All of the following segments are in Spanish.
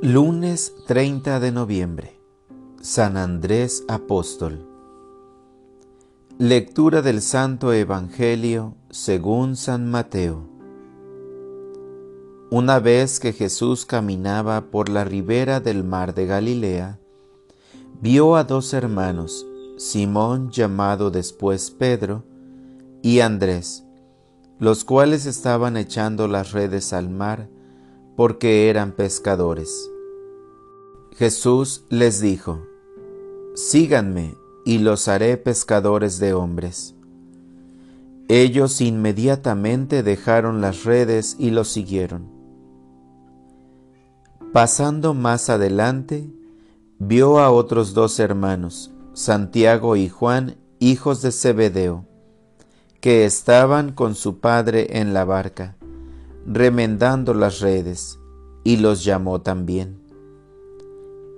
Lunes 30 de noviembre. San Andrés Apóstol. Lectura del Santo Evangelio según San Mateo. Una vez que Jesús caminaba por la ribera del mar de Galilea, vio a dos hermanos, Simón llamado después Pedro, y Andrés, los cuales estaban echando las redes al mar, porque eran pescadores. Jesús les dijo, Síganme y los haré pescadores de hombres. Ellos inmediatamente dejaron las redes y los siguieron. Pasando más adelante, vio a otros dos hermanos, Santiago y Juan, hijos de Zebedeo, que estaban con su padre en la barca remendando las redes, y los llamó también.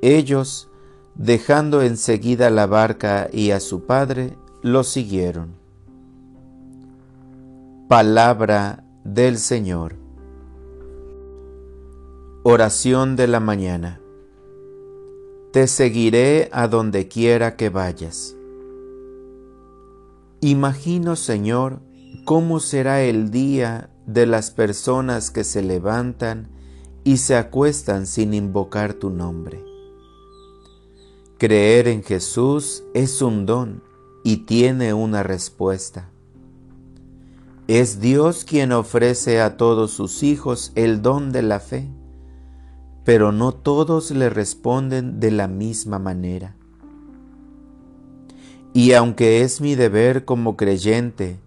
Ellos, dejando enseguida la barca y a su padre, lo siguieron. Palabra del Señor. Oración de la mañana. Te seguiré a donde quiera que vayas. Imagino, Señor, cómo será el día de las personas que se levantan y se acuestan sin invocar tu nombre. Creer en Jesús es un don y tiene una respuesta. Es Dios quien ofrece a todos sus hijos el don de la fe, pero no todos le responden de la misma manera. Y aunque es mi deber como creyente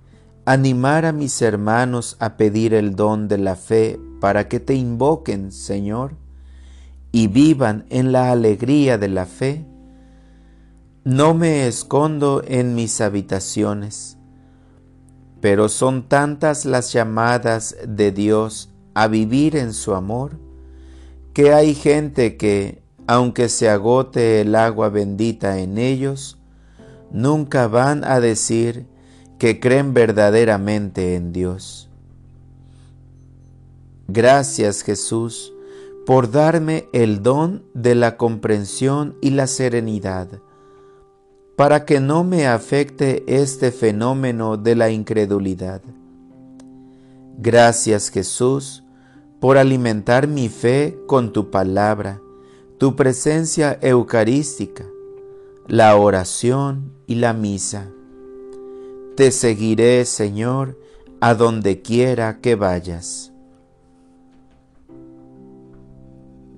animar a mis hermanos a pedir el don de la fe para que te invoquen, Señor, y vivan en la alegría de la fe, no me escondo en mis habitaciones, pero son tantas las llamadas de Dios a vivir en su amor, que hay gente que, aunque se agote el agua bendita en ellos, nunca van a decir, que creen verdaderamente en Dios. Gracias Jesús por darme el don de la comprensión y la serenidad, para que no me afecte este fenómeno de la incredulidad. Gracias Jesús por alimentar mi fe con tu palabra, tu presencia eucarística, la oración y la misa. Te seguiré, Señor, a donde quiera que vayas.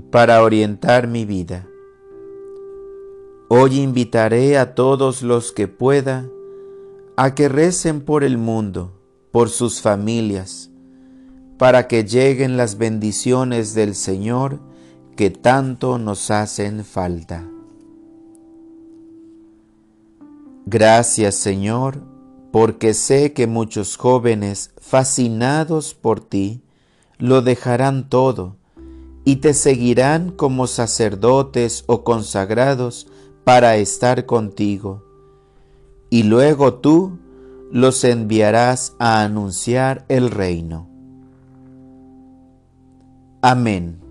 Para orientar mi vida. Hoy invitaré a todos los que pueda a que recen por el mundo, por sus familias, para que lleguen las bendiciones del Señor que tanto nos hacen falta. Gracias Señor porque sé que muchos jóvenes fascinados por ti lo dejarán todo y te seguirán como sacerdotes o consagrados para estar contigo. Y luego tú los enviarás a anunciar el reino. Amén.